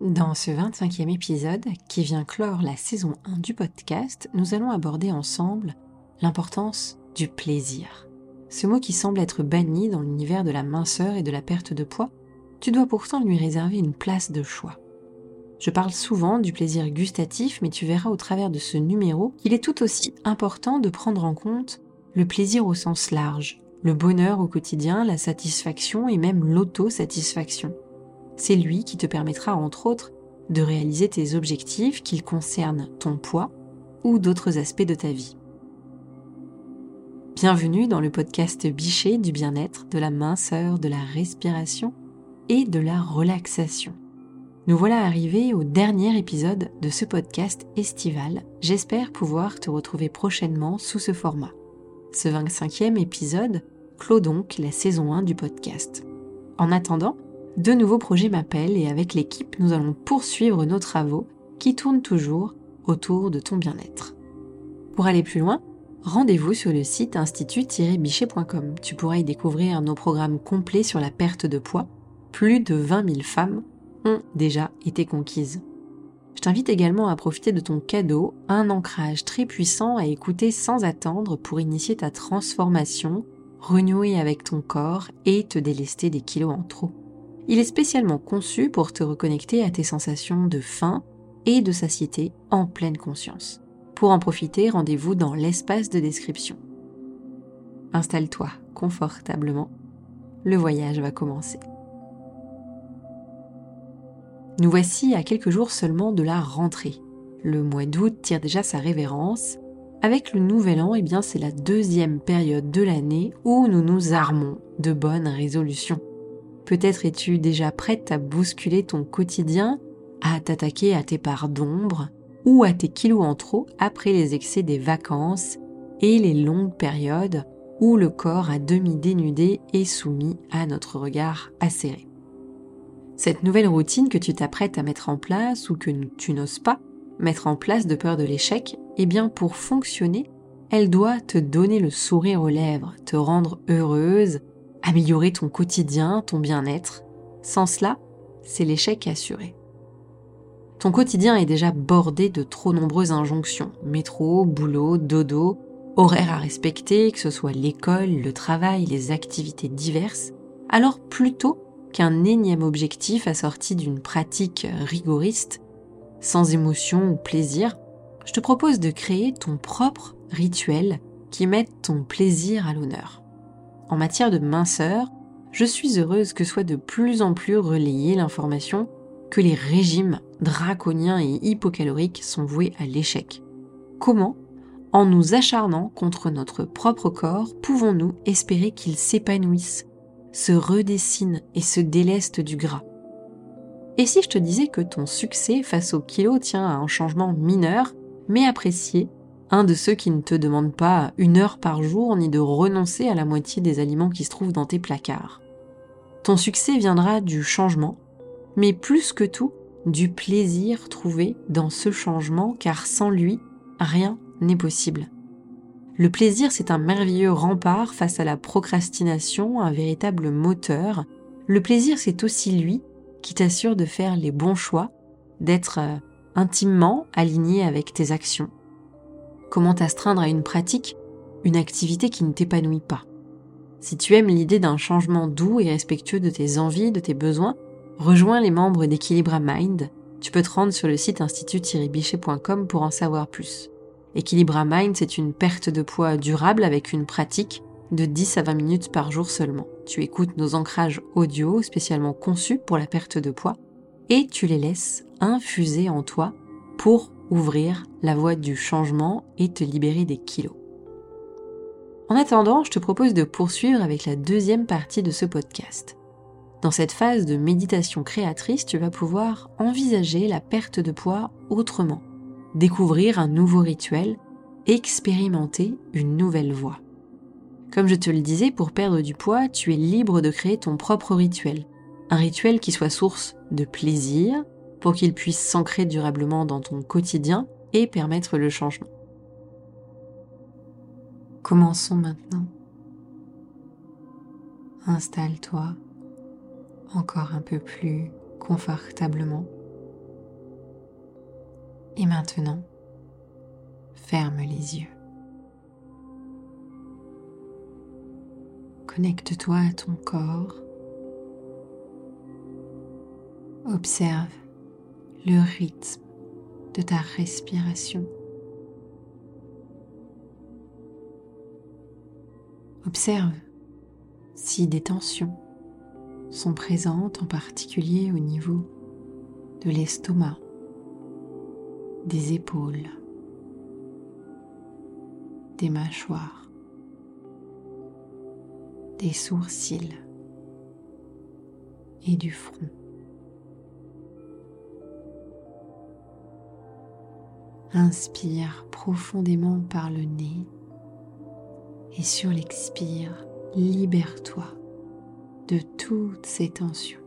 Dans ce 25e épisode, qui vient clore la saison 1 du podcast, nous allons aborder ensemble l'importance du plaisir. Ce mot qui semble être banni dans l'univers de la minceur et de la perte de poids, tu dois pourtant lui réserver une place de choix. Je parle souvent du plaisir gustatif, mais tu verras au travers de ce numéro qu'il est tout aussi important de prendre en compte le plaisir au sens large, le bonheur au quotidien, la satisfaction et même l'autosatisfaction c'est lui qui te permettra entre autres de réaliser tes objectifs qu'ils concernent ton poids ou d'autres aspects de ta vie. Bienvenue dans le podcast Bichet du bien-être, de la minceur, de la respiration et de la relaxation. Nous voilà arrivés au dernier épisode de ce podcast estival. J'espère pouvoir te retrouver prochainement sous ce format. Ce 25e épisode clôt donc la saison 1 du podcast. En attendant, de nouveaux projets m'appellent et avec l'équipe, nous allons poursuivre nos travaux qui tournent toujours autour de ton bien-être. Pour aller plus loin, rendez-vous sur le site institut-bichet.com. Tu pourras y découvrir nos programmes complets sur la perte de poids. Plus de 20 000 femmes ont déjà été conquises. Je t'invite également à profiter de ton cadeau, un ancrage très puissant à écouter sans attendre pour initier ta transformation, renouer avec ton corps et te délester des kilos en trop. Il est spécialement conçu pour te reconnecter à tes sensations de faim et de satiété en pleine conscience. Pour en profiter, rendez-vous dans l'espace de description. Installe-toi confortablement. Le voyage va commencer. Nous voici à quelques jours seulement de la rentrée. Le mois d'août tire déjà sa révérence. Avec le nouvel an, eh bien, c'est la deuxième période de l'année où nous nous armons de bonnes résolutions. Peut-être es-tu déjà prête à bousculer ton quotidien, à t'attaquer à tes parts d'ombre ou à tes kilos en trop après les excès des vacances et les longues périodes où le corps à demi dénudé est soumis à notre regard acéré. Cette nouvelle routine que tu t'apprêtes à mettre en place ou que tu n'oses pas mettre en place de peur de l'échec, eh bien pour fonctionner, elle doit te donner le sourire aux lèvres, te rendre heureuse améliorer ton quotidien, ton bien-être. Sans cela, c'est l'échec assuré. Ton quotidien est déjà bordé de trop nombreuses injonctions. Métro, boulot, dodo, horaires à respecter, que ce soit l'école, le travail, les activités diverses. Alors plutôt qu'un énième objectif assorti d'une pratique rigoriste, sans émotion ou plaisir, je te propose de créer ton propre rituel qui mette ton plaisir à l'honneur en matière de minceur, je suis heureuse que soit de plus en plus relayée l'information que les régimes draconiens et hypocaloriques sont voués à l'échec. Comment, en nous acharnant contre notre propre corps, pouvons-nous espérer qu'il s'épanouisse, se redessine et se déleste du gras? Et si je te disais que ton succès face au kilo tient à un changement mineur, mais apprécié un de ceux qui ne te demandent pas une heure par jour ni de renoncer à la moitié des aliments qui se trouvent dans tes placards. Ton succès viendra du changement, mais plus que tout, du plaisir trouvé dans ce changement, car sans lui, rien n'est possible. Le plaisir, c'est un merveilleux rempart face à la procrastination, un véritable moteur. Le plaisir, c'est aussi lui qui t'assure de faire les bons choix, d'être euh, intimement aligné avec tes actions Comment t'astreindre à une pratique, une activité qui ne t'épanouit pas Si tu aimes l'idée d'un changement doux et respectueux de tes envies, de tes besoins, rejoins les membres d'Equilibra Mind. Tu peux te rendre sur le site institut-bichet.com pour en savoir plus. Equilibra Mind, c'est une perte de poids durable avec une pratique de 10 à 20 minutes par jour seulement. Tu écoutes nos ancrages audio spécialement conçus pour la perte de poids et tu les laisses infuser en toi pour ouvrir la voie du changement et te libérer des kilos. En attendant, je te propose de poursuivre avec la deuxième partie de ce podcast. Dans cette phase de méditation créatrice, tu vas pouvoir envisager la perte de poids autrement, découvrir un nouveau rituel, expérimenter une nouvelle voie. Comme je te le disais, pour perdre du poids, tu es libre de créer ton propre rituel. Un rituel qui soit source de plaisir, pour qu'il puisse s'ancrer durablement dans ton quotidien et permettre le changement. Commençons maintenant. Installe-toi encore un peu plus confortablement Et maintenant, ferme les yeux. Connecte-toi à ton corps. Observe le rythme de ta respiration. Observe si des tensions sont présentes en particulier au niveau de l'estomac, des épaules, des mâchoires, des sourcils et du front. Inspire profondément par le nez et sur l'expire, libère-toi de toutes ces tensions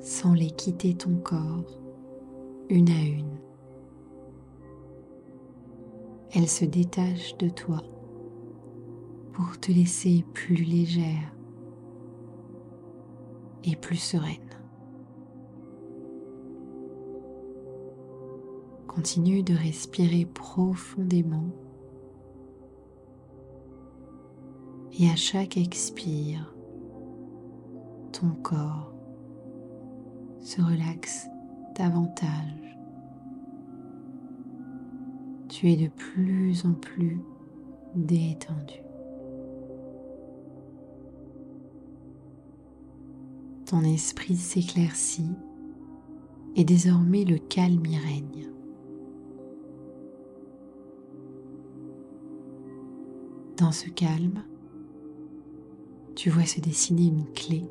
sans les quitter ton corps une à une. Elles se détachent de toi pour te laisser plus légère et plus sereine. Continue de respirer profondément et à chaque expire, ton corps se relaxe davantage. Tu es de plus en plus détendu. Ton esprit s'éclaircit et désormais le calme y règne. Dans ce calme, tu vois se dessiner une clé,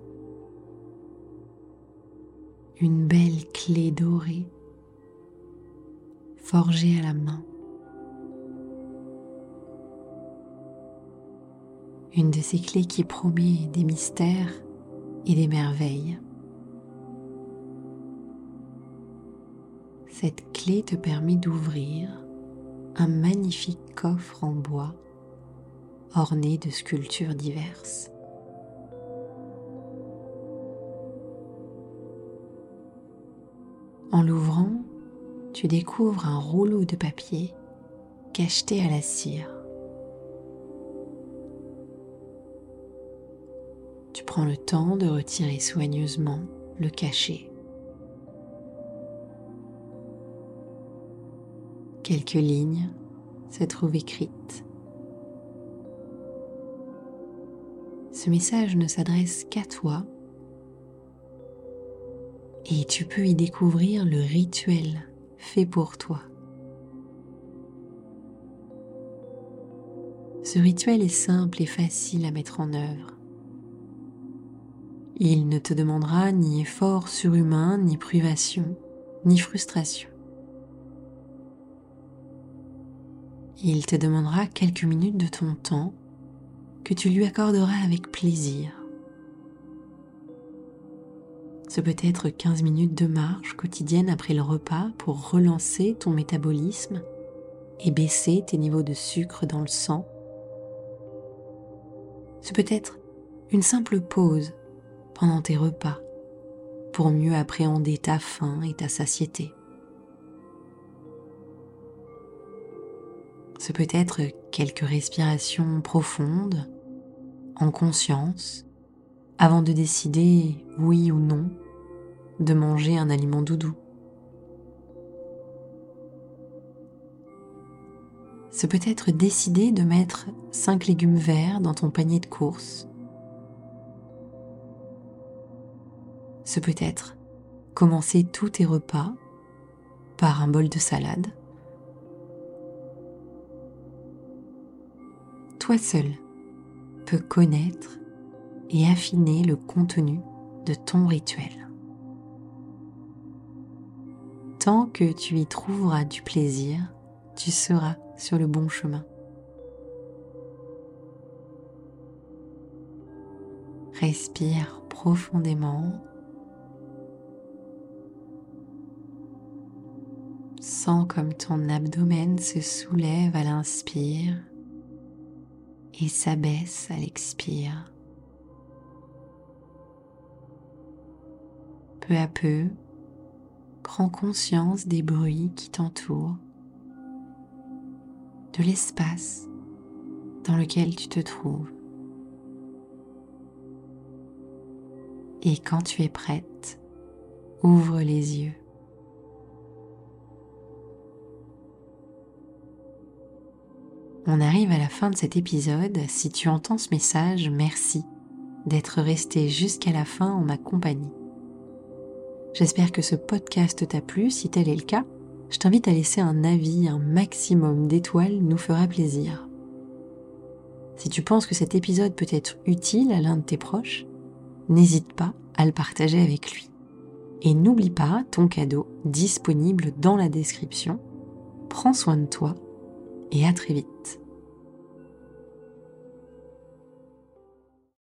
une belle clé dorée, forgée à la main. Une de ces clés qui promet des mystères et des merveilles. Cette clé te permet d'ouvrir un magnifique coffre en bois orné de sculptures diverses. En l'ouvrant, tu découvres un rouleau de papier cacheté à la cire. Tu prends le temps de retirer soigneusement le cachet. Quelques lignes se trouvent écrites. Message ne s'adresse qu'à toi et tu peux y découvrir le rituel fait pour toi. Ce rituel est simple et facile à mettre en œuvre. Il ne te demandera ni effort surhumain, ni privation, ni frustration. Il te demandera quelques minutes de ton temps que tu lui accorderas avec plaisir. Ce peut être 15 minutes de marche quotidienne après le repas pour relancer ton métabolisme et baisser tes niveaux de sucre dans le sang. Ce peut être une simple pause pendant tes repas pour mieux appréhender ta faim et ta satiété. Ce peut être quelques respirations profondes, en conscience, avant de décider oui ou non de manger un aliment doudou. Ce peut être décider de mettre 5 légumes verts dans ton panier de courses. Ce peut être commencer tous tes repas par un bol de salade. Toi seul connaître et affiner le contenu de ton rituel. Tant que tu y trouveras du plaisir, tu seras sur le bon chemin. Respire profondément. Sens comme ton abdomen se soulève à l'inspire et s'abaisse à l'expire. Peu à peu, Prends conscience des bruits qui t'entourent, de l'espace dans lequel tu te trouves. Et quand tu es prête, ouvre les yeux. On arrive à la fin de cet épisode. Si tu entends ce message, merci d'être resté jusqu'à la fin en ma compagnie. J'espère que ce podcast t'a plu. Si tel est le cas, je t'invite à laisser un avis, un maximum d'étoiles nous fera plaisir. Si tu penses que cet épisode peut être utile à l'un de tes proches, n'hésite pas à le partager avec lui. Et n'oublie pas ton cadeau disponible dans la description. Prends soin de toi et à très vite.